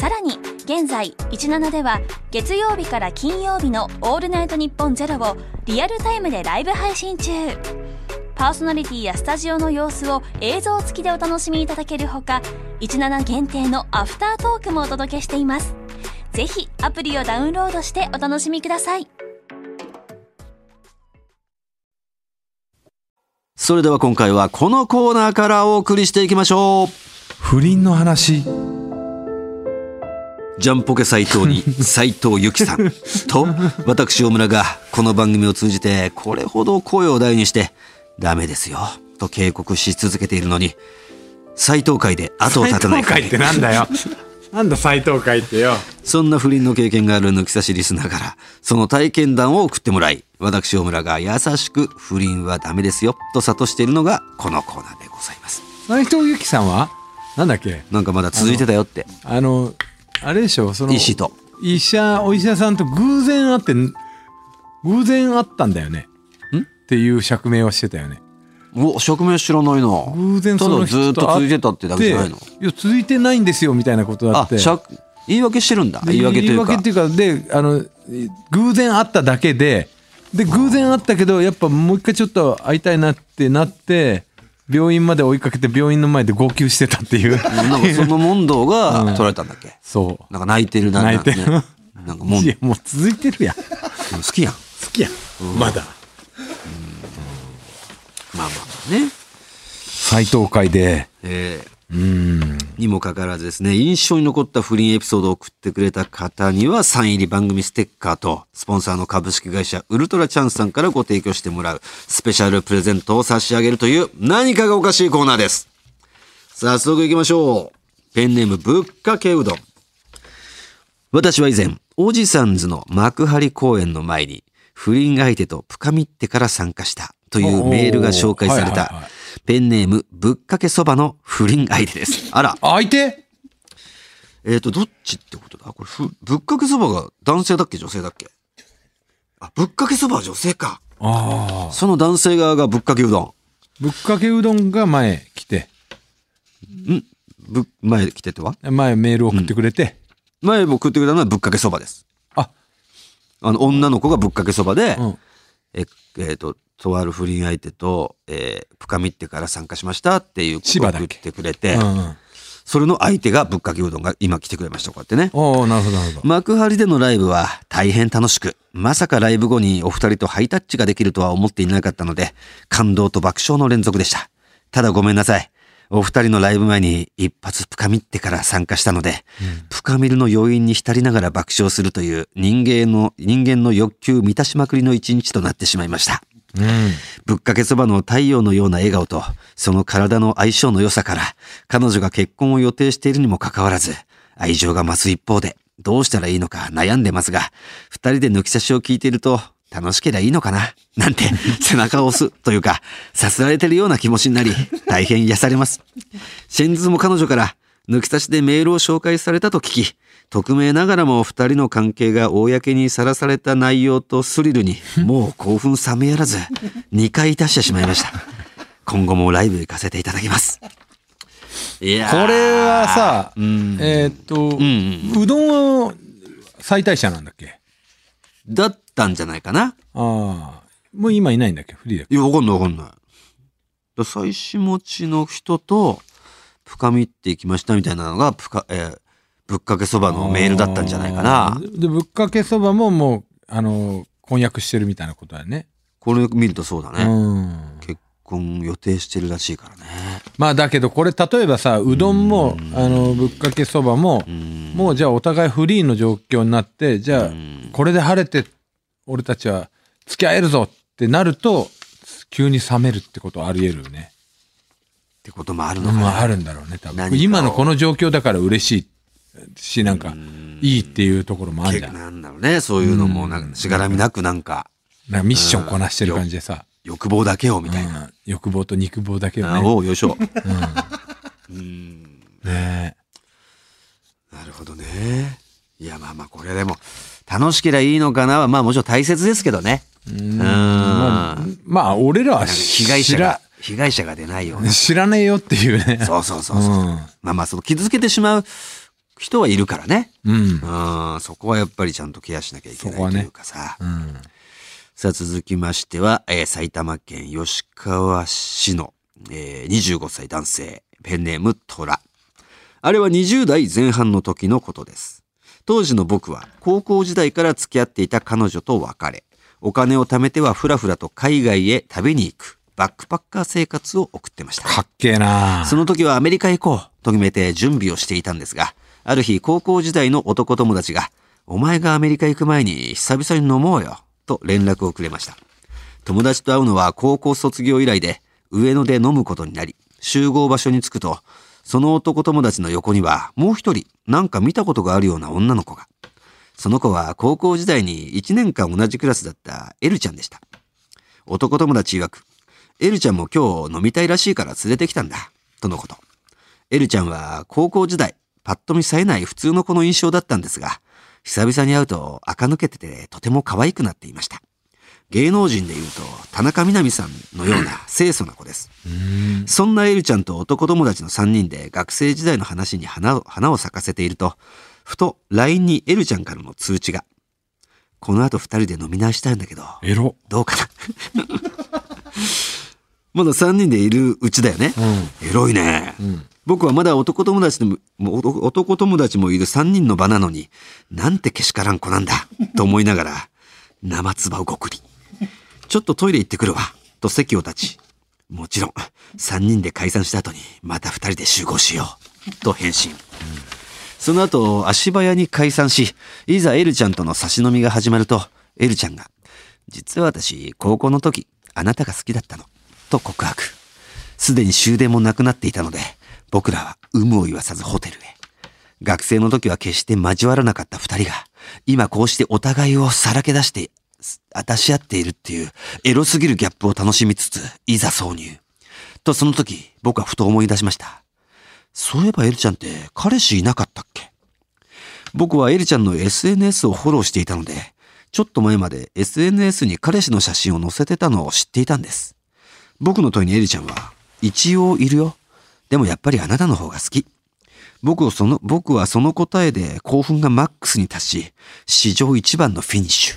さらに現在17では月曜日から金曜日の「オールナイトニッポンゼロをリアルタイムでライブ配信中。パーソナリティやスタジオの様子を映像付きでお楽しみいただけるほか17限定のアフタートークもお届けしています。ぜひアプリをダウンロードしてお楽しみください。それでは今回はこのコーナーからお送りしていきましょう。不倫の話ジャンポケ斎藤に斎藤由貴さんと私大村がこの番組を通じてこれほど声を大にしてダメですよと警告し続けているのに斎藤会で後を絶たない斎藤会ってなんだよ。なんだ斎藤会ってよ。そんな不倫の経験がある抜き差しリスナーからその体験談を送ってもらい私大村が優しく不倫はダメですよと諭しているのがこのコーナーでございます。斎藤由貴さんは？なんだっけ？なんかまだ続いてたよって。あのあれでしょその医師と。医者お医者さんと偶然会って偶然会ったんだよね。ん？っていう釈明をしてたよね。お釈明知らないな。偶然そのただずっと続いてたってだけじゃないの？いや続いてないんですよみたいなことだって。言い訳してるんだ。で言い訳というか。言い訳っていうかであの偶然会っただけでで偶然会ったけどやっぱもう一回ちょっと会いたいなってなって病院まで追いかけて病院の前で号泣してたっていう。なんかその問答が取られたんだっけ、そう。なんか泣いてるな泣いてる。なんかね。なんかもんいやもう続いてるやん。好好きやん。きやん。まだ。まあまあね。斎藤会でえーうんにもかかわらずですね、印象に残った不倫エピソードを送ってくれた方には、サイン入り番組ステッカーと、スポンサーの株式会社ウルトラチャンスさんからご提供してもらう、スペシャルプレゼントを差し上げるという、何かがおかしいコーナーです。早速行きましょう。ペンネームぶっかけうどん。私は以前、おじさんずの幕張公演の前に、不倫相手と深みってから参加したというメールが紹介されたペンネームぶっかけそばの不倫相手です。あら。相手？えーと、どっちってことだ？これ、ふ、ぶっかけそばが男性だっけ？女性だっけ？あ、ぶっかけそばは女性か。ああその男性側がぶっかけうどん。ぶっかけうどんが前来て。ぶっ、前来てては？前メール送ってくれて、前僕食ってくれたのはぶっかけそばです。あ。あの、女の子がぶっかけそばで、うん。え、えーと、とある不倫相手と、えー、深みってから参加しましたっていうことを送ってくれて、うんうんそれの相手がぶっかけうどんが今来てくれました、こうやってね。おおなるほどなるほど幕張でのライブは大変楽しく、まさかライブ後にお二人とハイタッチができるとは思っていなかったので、感動と爆笑の連続でした。ただごめんなさい。お二人のライブ前に一発深みってから参加したので、深みるの余韻に浸りながら爆笑するという人間の、人間の欲求満たしまくりの一日となってしまいました。うんぶっかけそばの太陽のような笑顔と、その体の相性の良さから、彼女が結婚を予定しているにもかかわらず、愛情が増す一方で、どうしたらいいのか悩んでますが、二人で抜き差しを聞いていると、楽しければいいのかななんて、背中を押すというか、さすられてるような気持ちになり、大変癒されます。先日も彼女から、抜き差しでメールを紹介されたと聞き、匿名ながらも二人の関係が公にさらされた内容とスリルに、もう興奮冷めやらず、2回いたしてしまいました。今後もライブ行かせていただきます。いやー。これはさ、うん。えーっと、んうどんは最大者なんだっけ？だったんじゃないかな。ああもう今いないんだっけ？フリーだっけ？いや、わかんないわかんない。だ妻子持ちの人と、深みって行きましたみたいなのが、ぷか、えーぶっかけそばのメールだったんじゃないかなでぶっかけそばももうあの婚約してるみたいなことだよねこれ見るとそうだね。うん結婚予定してるらしいからね。まあだけどこれ例えばさうどんもあのぶっかけそばもうん。もうじゃあお互いフリーの状況になってじゃあこれで晴れて俺たちは付き合えるぞってなると急に冷めるってことはあり得るよね。ってこともあるのかな。まああるんだろうね多分。今のこの状況だから嬉しいしなんかいいっていうところもあるじゃんなんなんだろうね、そういうのも、なんかしがらみなくなんか、かミッションこなしてる感じでさ、欲望だけをみたいな。うん。欲望と肉望だけをあねおうよいしょ。ね。なるほどね。いや、まあまあ、これでも、楽しければいいのかなは、まあもちろん大切ですけどね。うん。まあまあ俺らは被害者が、被害者が出ないような。知らねえよっていうねそうそうそうそう。うんまあまあ、その傷つけてしまう人はいるからね。うんうん、そこはやっぱりちゃんとケアしなきゃいけないというかさ。うんさあ続きましては、えー埼玉県吉川市の、えー25歳男性、ペンネームトラ。あれは20代前半の時のことです。当時の僕は高校時代から付き合っていた彼女と別れ、お金を貯めてはふらふらと海外へ旅に行くバックパッカー生活を送ってました。かっけえなその時はアメリカへ行こうと決めて準備をしていたんですが、ある日高校時代の男友達が、お前がアメリカ行く前に久々に飲もうよと連絡をくれました。友達と会うのは高校卒業以来で、上野で飲むことになり、集合場所に着くと、その男友達の横にはもう一人、なんか見たことがあるような女の子が。その子は高校時代に1年間同じクラスだったエルちゃんでした。男友達曰く、エルちゃんも今日飲みたいらしいから連れてきたんだ。とのこと。エルちゃんは高校時代、パッと見冴えない普通の子の印象だったんですが、久々に会うと垢抜けててとても可愛くなっていました。芸能人で言うと田中みな実さんのような清楚な子です。そんなエルちゃんと男友達の3人で学生時代の話に花を花を咲かせていると、ふと LINE にエルちゃんからの通知が。この後2人で飲み直したいんだけど、エロどうかな？まだ3人でいるうちだよね。エロいね、僕はまだ男友達でもも男男友達もいる3人の場なのに、なんてけしからん子なんだ、と思いながら、生唾をごくり。ちょっとトイレ行ってくるわ、と席を立ち、もちろん、3人で解散した後に、また2人で集合しよう、と返信。その後、足早に解散し、いざエルちゃんとの差し飲みが始まると、エルちゃんが、実は私、高校の時、あなたが好きだったの、と告白。すでに終電もなくなっていたので、僕らは有無を言わさずホテルへ。学生の時は決して交わらなかった二人が、今こうしてお互いをさらけ出して、出し合っているっていう、エロすぎるギャップを楽しみつつ、いざ挿入。とその時、僕はふと思い出しました。そういえばエルちゃんって彼氏いなかったっけ？僕はエルちゃんの SNS をフォローしていたので、ちょっと前まで SNS に彼氏の写真を載せてたのを知っていたんです。僕の問いにエルちゃんは、一応いるよ。でもやっぱりあなたの方が好き。僕をその、僕はその答えで興奮がマックスに達し、史上一番のフィニッシュ。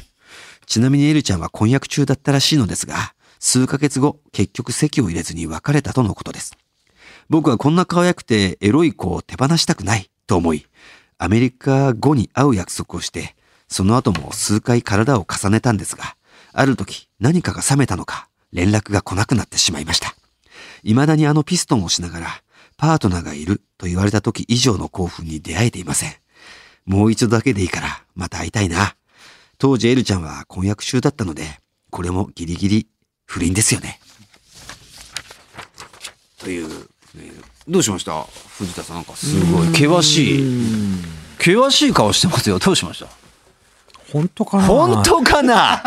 ちなみにエルちゃんは婚約中だったらしいのですが、数ヶ月後、結局席を入れずに別れたとのことです。僕はこんな可愛くてエロい子を手放したくないと思い、アメリカ後に会う約束をして、その後も数回体を重ねたんですが、ある時何かが冷めたのか、連絡が来なくなってしまいました。未だにあのピストンをしながら、パートナーがいると言われた時以上の興奮に出会えていません。もう一度だけでいいから、また会いたいな。当時エルちゃんは婚約中だったので、これもギリギリ不倫ですよね。という、ねどうしました？藤田さんなんかすごい険しい。険しい顔してますよ。どうしました？本当かな？本当かな？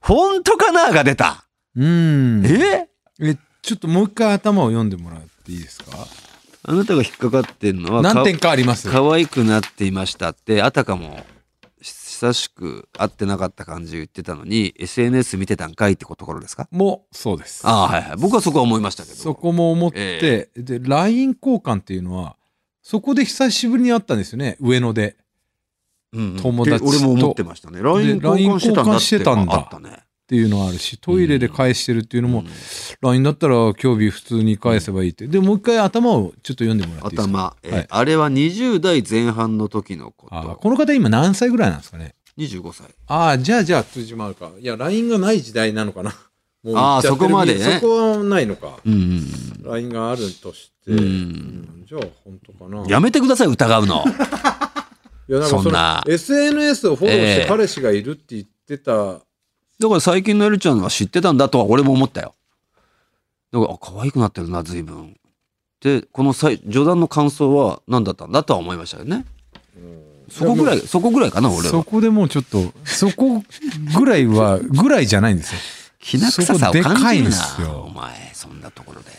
本当かな？が出た。うん。え？えちょっともう一回頭を読んでもらっていいですか？あなたが引っかかってんのは、何点かあります。可愛くなっていましたって、あたかも久しく会ってなかった感じ言ってたのに、SNS 見てたんかいってところですか？もうそうです。ああ、はいはい。僕はそこは思いましたけど。そこも思って、で LINE 交換っていうのはそこで久しぶりに会ったんですよね上野で。うんうん。友達と。で俺も思ってましたね。LINE 交換してたんだって。LINE 交換してたんだ。あったね。っていうのはあるしトイレで返してるっていうのも、LINE だったら今日日普通に返せばいいって。でもう一回頭をちょっと読んでもらっていいですか？頭、えーはい。あれは20代前半の時のこあーと。この方今何歳ぐらいなんですかね？25歳。ああじゃあじゃあ通じもあるか。いや LINE がない時代なのかな。もうあー言っちゃってるそこまでね。そこはないのか。うんうん LINE があるとして、うんうんじゃあ本当かな。うん。やめてください、疑うの。いやなんかそそんな。の SNS をフォローしええ。て彼氏がいるって言ってた、だから最近のエルちゃんは知ってたんだとは俺も思ったよ。だから、あ、可愛くなってるな、随分。でこの際序盤の感想は何だったんだとは思いましたよね。そこぐらいそこぐらいかな俺は。そこでもうちょっとそこぐらいはぐらいじゃないんですよきな臭さを感じるなお前そんなところで。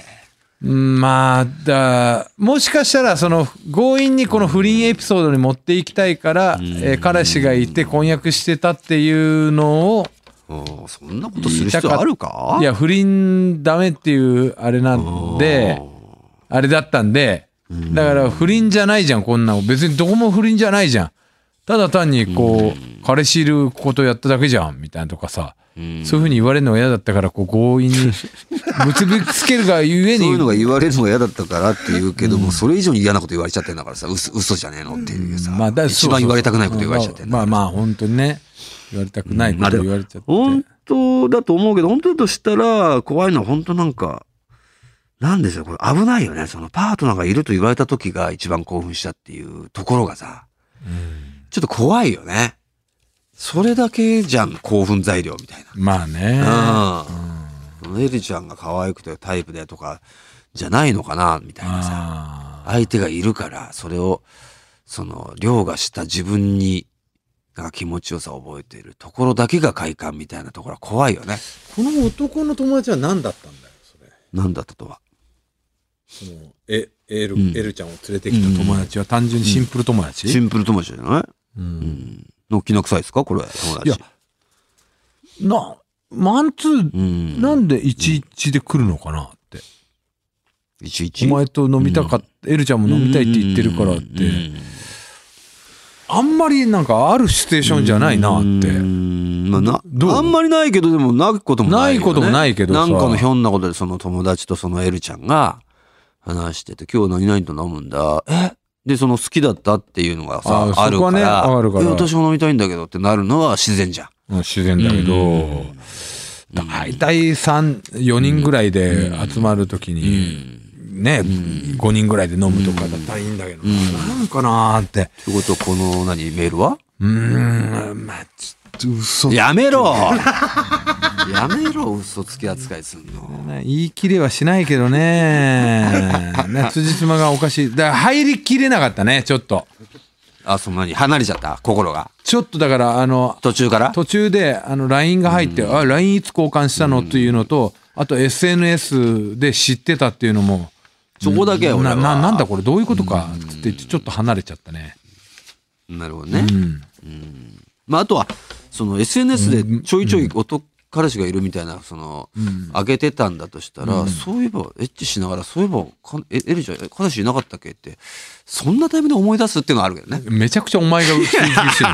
うんまあだもしかしたらその強引にこの不倫エピソードに持っていきたいから、えー彼氏がいて婚約してたっていうのをうんそんなことする必要あるか？いや不倫ダメっていうあれなんであれだったんでだから不倫じゃないじゃんこんなの別にどこも不倫じゃないじゃん。ただ単にこう彼氏いることやっただけじゃんみたいなとかさそういうふうに言われるのが嫌だったからこう強引に 結びつけるがゆえに。そういうのが言われるのが嫌だったからって言うけども、それ以上に嫌なこと言われちゃってんだからさ嘘嘘じゃねえのっていうさ、まあだ一番言われたくないこと言われちゃってんだからまあまあ本当にね言われたくないこと言われちゃって、本当だと思うけど本当だとしたら怖いのは本当なんかなんでしょうこれ危ないよね。そのパートナーがいると言われた時が一番興奮したっていうところがさ、ちょっと怖いよね。それだけじゃん興奮材料みたいまあね。なうん。エリちゃんが可愛くてタイプでとかじゃないのかなみたいなさ。あ相手がいるからそれをその凌駕した自分になんか気持ちよさを覚えているところだけが快感みたいなところは怖いよね。ーこの男の友達は何だったんだよそれ。なんだったとは？そのえエル,、うん。エルちゃんを連れてきた友達は単純にシンプル友達、シンプル友達じゃない？うん。うん。のきな臭いですか？これ友達。いやなマンツー、うん。なんで11で来るのかなって、いちいちお前と飲みたかった、エルちゃんも飲みたいって言ってるからって、うんあんまりなんかあるシチュエーションじゃないなって、うん。まあなあんまりないけどでもないこともないよ、ね、ないこともないけどさ。なんかのひょんなことでその友達とそのエルちゃんが話してて今日何々と飲むんだ。え？でその好きだったっていうのがさああるから。ねあるから。え私も飲みたいんだけどってなるのは自然じゃん。うん自然だけど、大体34人ぐらいで集まるときに、ね、5人ぐらいで飲むとかだったらいいんだけど、な。ん。かなーって。ってことはこの何メールは？うーん、まあ、ちょっと嘘やめろ！やめろ嘘つき扱いすんの。言い切れはしないけどね。ね辻褄がおかしい。だから入りきれなかったね、ちょっと。あそんなに？離れちゃった？心が？ちょっとだから、あの、途中から？途中であの LINE が入って、あ LINE いつ交換したの？っていうのと、あと SNS で知ってたっていうのも、そこだけは俺はなななんだこれどういうことかっつってちょっと離れちゃったね。なるほどね、うん。まあ、あとはその SNS でちょいちょい男彼氏がいるみたいなその、上げてたんだとしたら、そういえばエッチしながらそういえばかえエリちゃん彼氏いなかったっけ？ってそんなタイミングで思い出すっていうのはあるけどねめちゃくちゃお前が追求してる。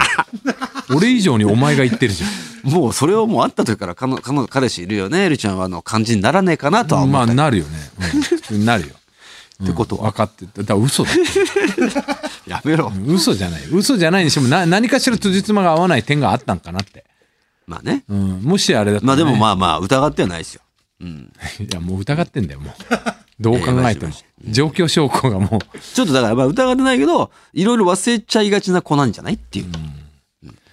俺以上にお前が言ってるじゃもうそれをもう会った時から彼の彼の彼氏いるよねエリちゃんはあの感じにならねえかなとはん。まあ思った、なるよね。うんなるよ。ってことは分かってた。だから嘘だ。やめろ、嘘じゃない。嘘じゃないにしてもな何かしら辻褄が合わない点があったんかなって。まあねうん。もしあれだったら、ね。まあでもまあまあ疑ってはないですようん いやもう疑ってんだよもう。どう考えても。状況証拠がもう。ちょっとだからまあ疑ってないけどいろいろ忘れちゃいがちな子なんじゃないっていう、うん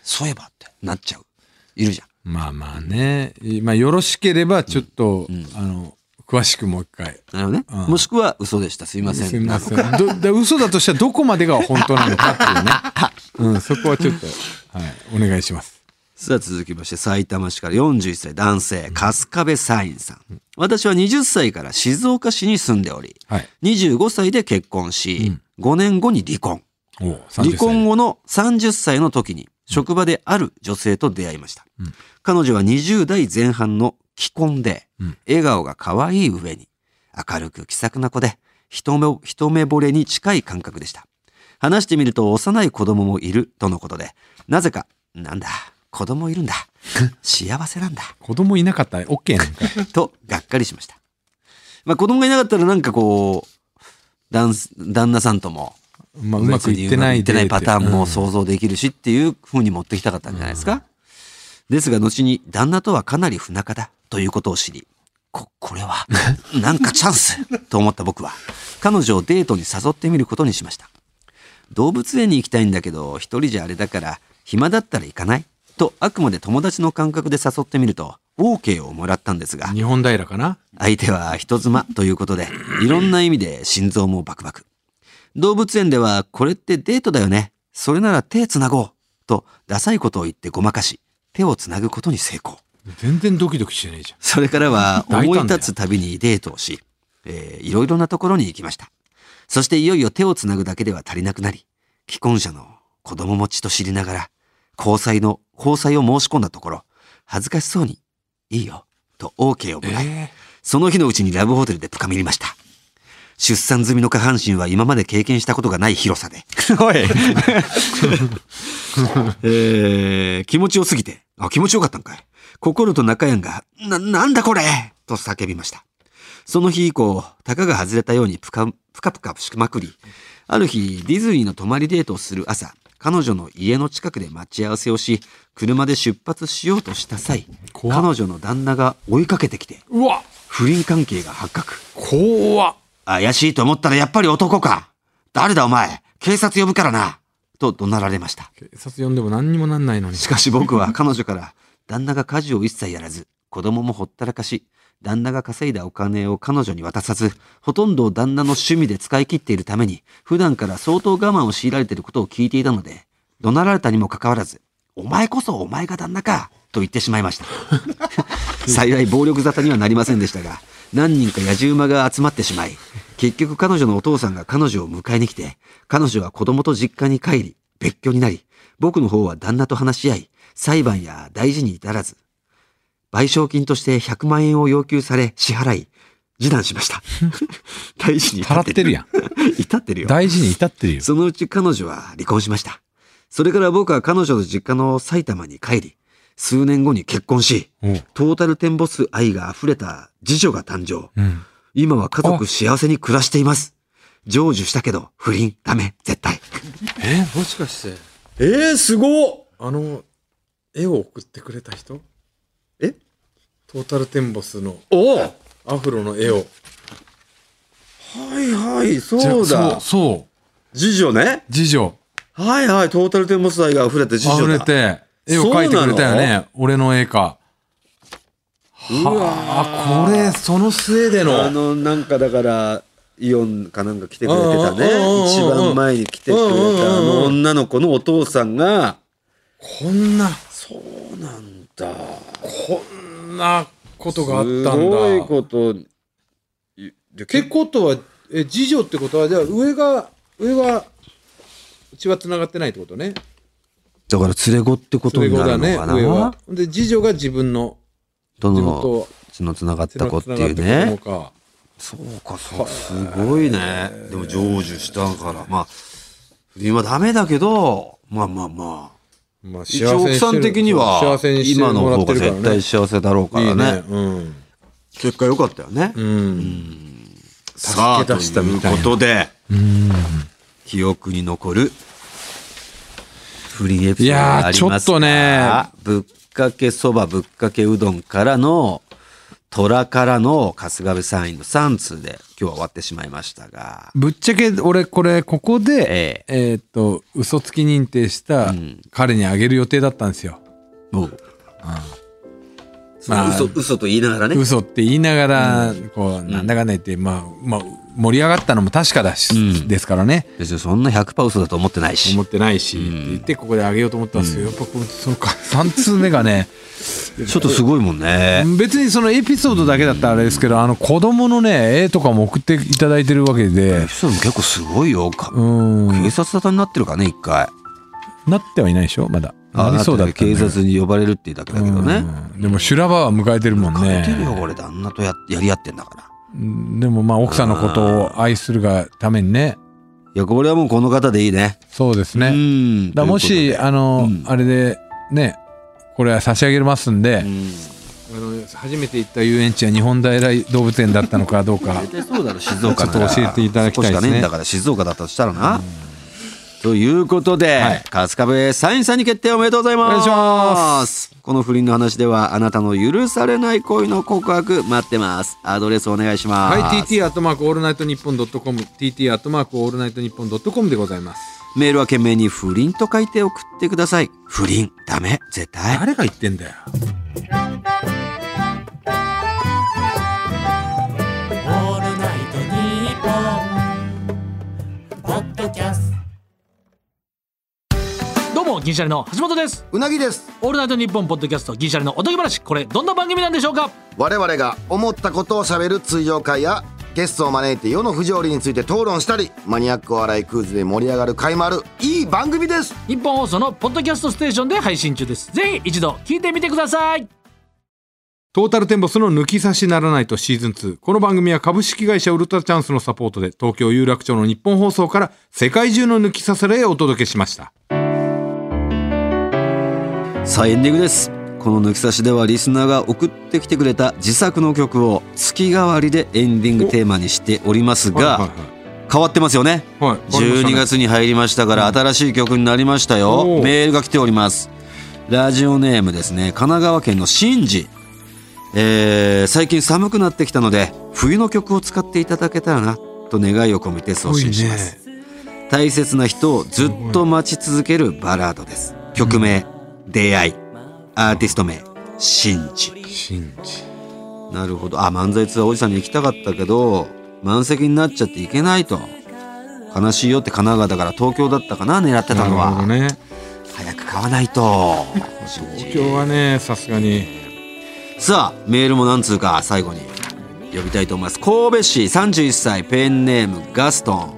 そういえばってなっちゃういるじゃんまあまあね。まあよろしければちょっと、あの、詳しくもう一回。なるほどね、もしくは嘘でしたすいませんすみません。どで嘘だとしたらどこまでが本当なのかっていうね。うん、そこはちょっと、はい、お願いします。さあ続きまして埼玉市から41歳男性春日部サインさん私は20歳から静岡市に住んでおりはい。25歳で結婚し、5年後に離婚離婚後。後の30歳の時に職場である女性と出会いました、彼女は20代前半の既婚で、うん。笑顔が可愛い上に明るく気さくな子で一目一目惚れに近い感覚でした。話してみると幼い子供もいるとのことでなぜかなんだ子供いるんだ 幸せなんだ子供いなかったら OK なんか。い。とがっかりしました。まあ子供がいなかったらなんかこう旦旦那さんともまあ、うまくいってないってないパターンもう想像できるしっていう風に持ってきたかったんじゃないですか。ですが後に旦那とはかなり不仲だということを知り、こ、これはなんかチャンス と思った僕は彼女をデートに誘ってみることにしました。動物園に行きたいんだけど一人じゃあれだから暇だったら行かない？とあくまで友達の感覚で誘ってみると OK をもらったんですが、日本平かな？相手は人妻ということで、いろんな意味で心臓もバクバク。動物園ではこれってデートだよね。それなら手つなごう。と、ダサいことを言ってごまかし、手をつなぐことに成功。全然ドキドキしてないじゃん。それからは思い立つたびにデートをし、えーいろいろなところに行きました。そしていよいよ手をつなぐだけでは足りなくなり、既婚者の子供持ちと知りながら、交際の、交際を申し込んだところ、恥ずかしそうに、いいよ、と OK をもらい、えその日のうちにラブホテルで深みりました。出産済みの下半身は今まで経験したことがない広さで。おい えー気持ちよすぎて、あ、気持ちよかったんかい。心と中やんが、な、なんだこれ？と叫びました。その日以降、たかが外れたようにぷか、ぷかぷかしまくり、ある日、ディズニーの泊まりデートをする朝、彼女の家の近くで待ち合わせをし、車で出発しようとした際、彼女の旦那が追いかけてきて、うわ不倫関係が発覚。怖っ怪しいと思ったらやっぱり男か。誰だお前？警察呼ぶからな。と怒鳴られました。警察呼んでも何にもなんないのに。しかし僕は彼女から、旦那が家事を一切やらず、子供もほったらかし、旦那が稼いだお金を彼女に渡さず、ほとんどを旦那の趣味で使い切っているために、普段から相当我慢を強いられていることを聞いていたので、怒鳴られたにもかかわらず、お前こそお前が旦那か、と言ってしまいました。幸い暴力沙汰にはなりませんでしたが、何人か野獣馬が集まってしまい、結局彼女のお父さんが彼女を迎えに来て、彼女は子供と実家に帰り、別居になり、僕の方は旦那と話し合い、裁判や大事に至らず、賠償金として100万円を要求され支払い、示談しました。大事に至払ってるやん。至ってるよ。大事に至ってるよ。そのうち彼女は離婚しました。それから僕は彼女の実家の埼玉に帰り、数年後に結婚し、うんトータルテンボス愛が溢れた次女が誕生。うん。今は家族幸せに暮らしています。成就したけど、不倫、ダメ、絶対。えもしかして、えー、すごあの、絵を送ってくれた人？え？トータルテンボスのおはアフロの絵を。いはい、そうだそう。。次女ね。次女。はいはい、トータルテンボス愛が溢れて次女だ。溢れて、絵を描いてくれたよね。俺の絵か。うわあ、これ、その末であの。の、なんかだから、イオンかなんか来てくれてたね。一番前に来てくれたあの女の子のお父さんが、こんな、そうなんだ。こんなことがあったんだ。すごいこと。ってことは、え、次女ってことは、じゃあ上が、上は、血は繋がってないってことね。だから連れ子ってことになるのね、かな。上は。で、次女が自分の地どの元、血のつながっ血た子っていうね。そうか、そう、すごいね。でも成就したから、まあ、不倫はダメだけど、まあまあまあ。まあ、一応奥さん的には今の方が。絶対幸せだろうからねね。うん。結果良かったよね。うん。さあ、と助け出したいうことで、記憶に残る不倫エピソードがありますかいやぶっかけそば、ぶっかけうどんからの、虎からの春日部山陰の3通で今日は終わってしまいましたが、ぶっちゃけ俺これここで、ええ。ーっと嘘つき認定したん。彼にあげる予定だったんですよ。もう、まあ。嘘、嘘と言いながらね。嘘って言いながら、こうなんだかんだ言って、まあまあ盛り上がったのも確かだし、うんですからね別にそんな100%嘘だと思ってないし思。ってないし、って言ってここであげようと思ったんですよ。やっぱこうそのか3通目がね ちょっとすごいもんね。別にそのエピソードだけだったらあれですけどあの子供のね絵とかも送っていただいてるわけエでピソードも結構すごいよ。警察沙汰になってるからね、一回。なってはいないでしょ？まだあなりそうだったんだよ警察に呼ばれるっていうだけだけどね。うんでも修羅場は迎えてるもん書いねてるよ、俺、旦那とややり合ってんだから。うんでもまあ奥さんのことを愛するがためにね。いや、これはもうこの方でいいね。そうですね、うん。だもしあの、うん。あれでねこれは差し上げますんで、うん。あの初めて行った遊園地は日本平動物園だったのかどうか。そうだろ、静岡ちょっと教えていただきたいですね。だから、静岡だったとしたらな。ということで、はい春日部サインさんに決定おめでとうございます。お願いしますこの不倫の話では、あなたの許されない恋の告白待ってます。アドレスお願いします。はい TT アットマークオールナイトニッポンドットコム TT アットマークオールナイトニッポンドットコムでございますメールは件名に不倫と書いて送ってください。不倫、ダメ、絶対。誰が言ってんだよ銀シャリの橋本です。うなぎです。オールナイトニッポンポッドキャスト銀シャリのおとぎ話。これどんな番組なんでしょうか？我々が思ったことをしゃべる通常会やゲストを招いて世の不条理について討論したりマニアックお笑いクイズで盛り上がる回もあるいい番組です。日本放送のポッドキャストステーションで配信中です。ぜひ一度聞いてみてください。トータルテンボスの抜き差しならないとシーズン2。この番組は株式会社ウルトラチャンスのサポートで東京有楽町の日本放送から世界中の抜き差せれをお届けしました。さあエンディングです。この抜き差しではリスナーが送ってきてくれた自作の曲を月替わりでエンディングテーマにしておりますが、はい変わってますよね。はいはい。はい。12月に入りましたから新しい曲になりましたおよー。メールが来ております。ラジオネームですね。神奈川県のシンジえー最近寒くなってきたので冬の曲を使っていただけたらなと願いを込めて送信します、大切な人をずっと待ち続けるバラードです。曲名、出会い。アーティスト名。シンジ。信じ。なるほど。あ漫才ツアーおじさんに行きたかったけど満席になっちゃって行けないと。悲しいよって神奈川だから東京だったかな狙ってたのなるほは、どね。早く買わないと。東京はね、さすがに。さあメールも何通か最後に呼びたいと思います。神戸市31歳ペンネームガストン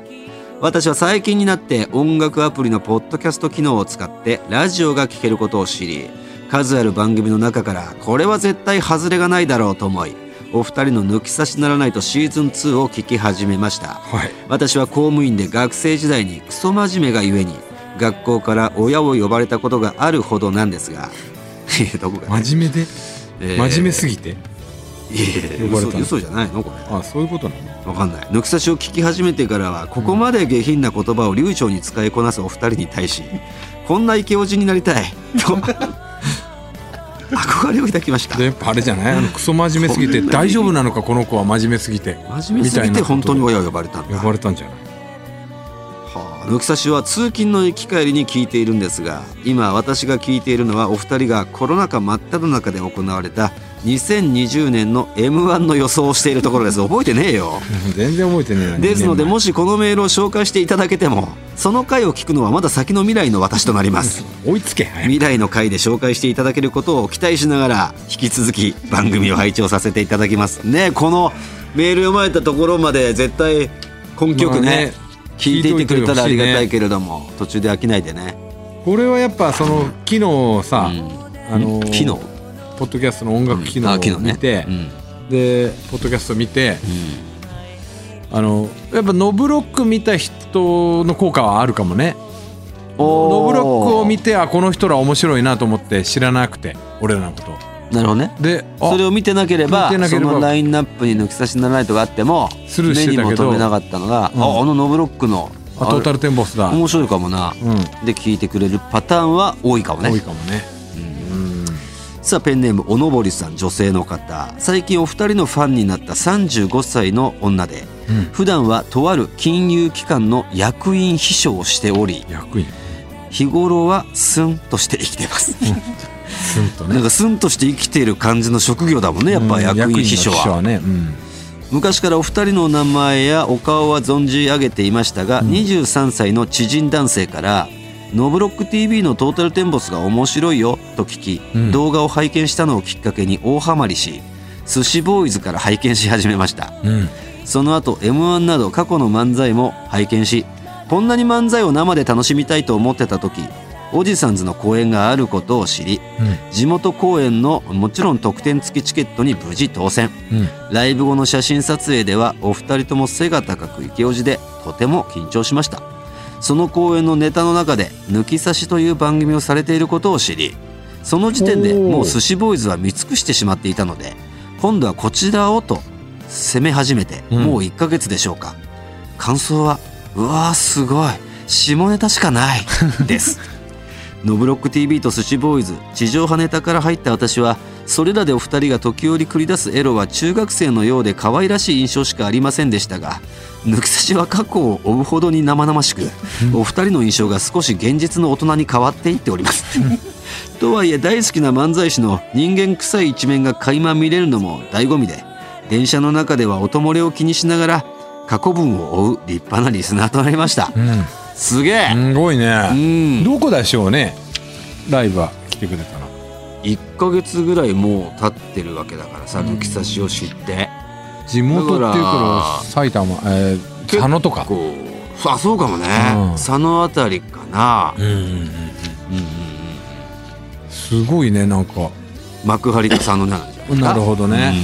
私は最近になって音楽アプリのポッドキャスト機能を使ってラジオが聴けることを知り数ある番組の中からこれは絶対外れがないだろうと思いお二人の抜き差しならないとシーズン2を聞き始めましたはい。私は公務員で学生時代にクソ真面目がゆえに学校から親を呼ばれたことがあるほどなんですが どこが、真面目で、えー真面目すぎて？いやいや呼ばれたの？嘘嘘じゃないのこれ。あ、そういうことなの？わかんない。抜き差しを聞き始めてからはここまで下品な言葉を流暢に使いこなすお二人に対しこんなイケオジになりたい。と 憧れを抱きました。で、やっぱあれじゃない？あの、クソ真面目すぎて、大丈夫なのか、この子は真面目すぎて。真面目すぎて本当に親を呼ばれたんだ。呼ばれたんじゃない？はあ抜き差しは通勤の行き帰りに聞いているんですが今私が聞いているのはお二人がコロナ禍真っ只中で行われた2020年の m 1の予想をしているところです。覚えてねえよ。全然覚えてねえなですのでもしこのメールを紹介していただけてもその回を聞くのはまだ先の未来の私となります。追いつけ。未来の回で紹介していただけることを期待しながら引き続き番組を拝聴させていただきます。ねこのメール読まれたところまで絶対根拠曲ね,、まあね聞いていてくれたらありがたいけれども、途中で飽きないでね、これはやっぱその昨日さ、うん。あのー昨日？ポッドキャストの音楽機能をあ昨日ね。見て、うん。でポッドキャスト見て、あのやっぱノブロック見た人の効果はあるかもね。ノブロックを見てあこの人ら面白いなと思って知らなくて俺らのこと。なるほどね。であそれを見てなければそのラインナップに抜き差しならないとかあってもスルーしてたけど目にも留めなかったのが、うん。ああのノブロックのあトータルテンボスだ、うん、面白いかもな、で聞いてくれるパターンは多いかもね。多いかもねさあペンネームおのぼりさん女性の方。最近お二人のファンになった35歳の女で、うん。普段はとある金融機関の役員秘書をしており役員。日頃はスンとして生きてます。スンとね。なんかスンとして生きている感じの職業だもんねやっぱうん役員秘書は、は。ね、うん。昔からお二人の名前やお顔は存じ上げていましたが、23歳の知人男性から「ノブロック TV のトータルテンボスが面白いよ」と聞き、うん。動画を拝見したのをきっかけに大ハマりし寿司ボーイズから拝見し始めました。うん。その後 m 1など過去の漫才も拝見しこんなに漫才を生で楽しみたいと思ってた時おじさんズの公演があることを知り地元公演のもちろん特典付きチケットに無事当選。うん。ライブ後の写真撮影ではお二人とも背が高くイケオジでとても緊張しましたその公演のネタの中で「抜き差し」という番組をされていることを知りその時点でもう寿司ボーイズは見尽くしてしまっていたので今度はこちらをと攻め始めてうん。もう1ヶ月でしょうか、感想は「うわーすごい。下ネタしかない」です ノブロック TV と寿司ボーイズ。地上波ネタから入った私はそれらでお二人が時折繰り出すエロは中学生のようで可愛らしい印象しかありませんでしたが抜き差しは過去を追うほどに生々しく お二人の印象が少し現実の大人に変わっていっております。とはいえ大好きな漫才師の人間臭い一面が垣間見れるのも醍醐味で電車の中では音漏れを気にしながら過去文を追う立派なリスナーとなりました。うんすげえ。すごいね、うん。どこでしょうね。ライブは来てくれたの。1ヶ月ぐらいもう経ってるわけだからさ抜き差しを知って。地元っていうだかから埼玉、えー、佐野とか。こうあそうかもね、うん。佐野あたりかな、うんうんうんうん。うんうん、すごいねなんか。幕張と佐野なんじゃないなるほどね、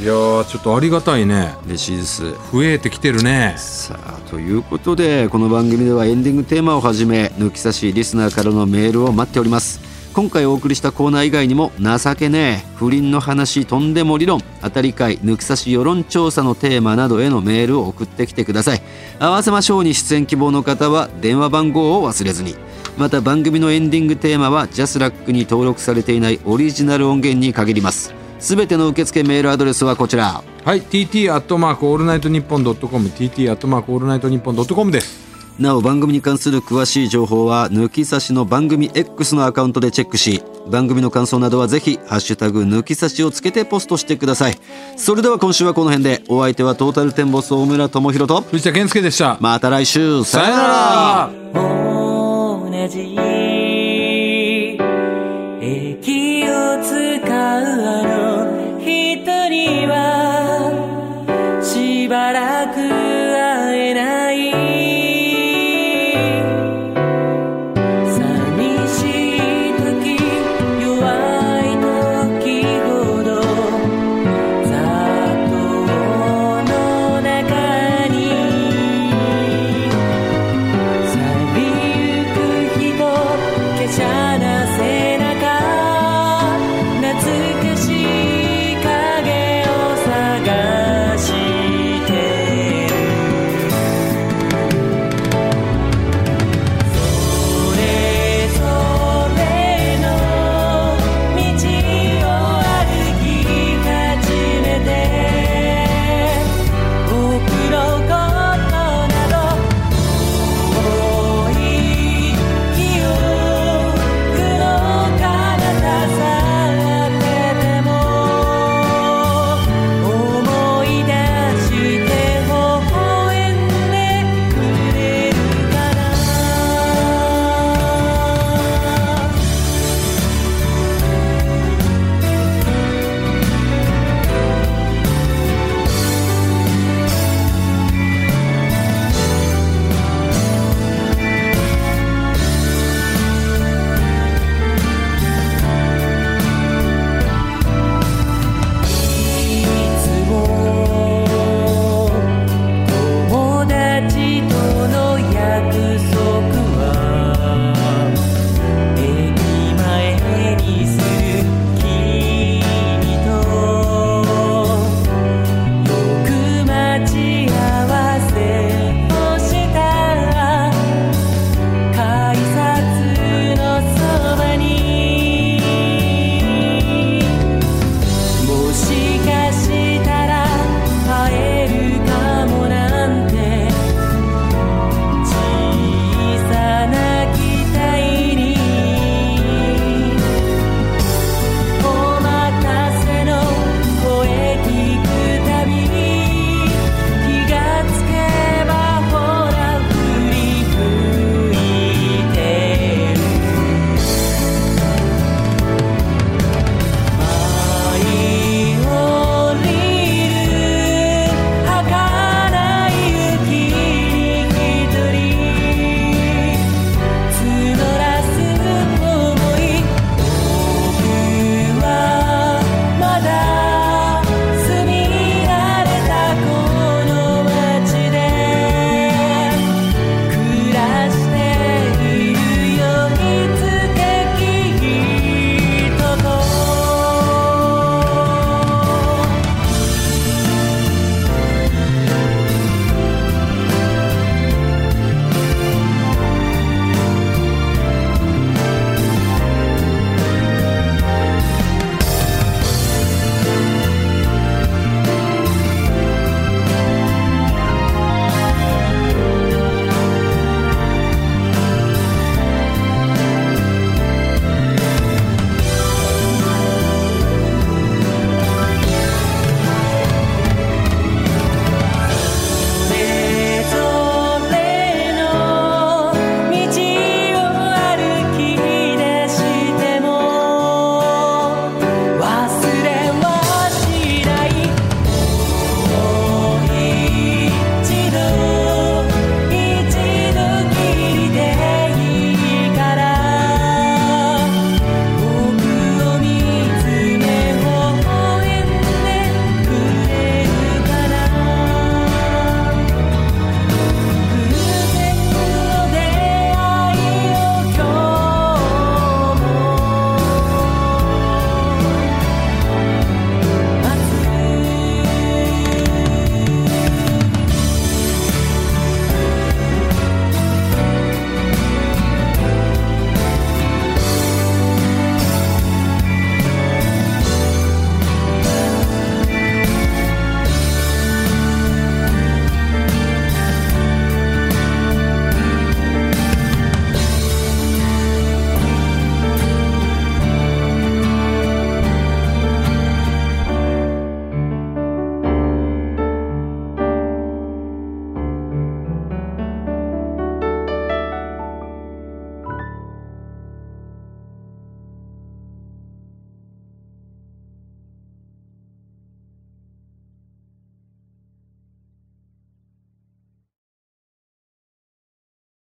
いやーちょっとありがたいね。うん嬉しいです。増えてきてるね。さあということでこの番組ではエンディングテーマをはじめ抜き差しリスナーからのメールを待っております。今回お送りしたコーナー以外にも情けねえ不倫の話とんでも理論当たり会抜き差し世論調査のテーマなどへのメールを送ってきてください。合わせましょうに出演希望の方は電話番号を忘れずに。また番組のエンディングテーマはジャスラックに登録されていないオリジナル音源に限りますすべての受付メールアドレスはこちら。はい TT アットマークオールナイトニッポンドットコム TT アットマークオールナイトニッポンドットコムです。なお番組に関する詳しい情報は抜き差しの番組 X のアカウントでチェックし番組の感想などはぜひ「ハッシュタグ抜き差し」をつけてポストしてください。それでは今週はこの辺でお相手はトータルテンボス大村智広と藤田健介でした。また来週。さよなら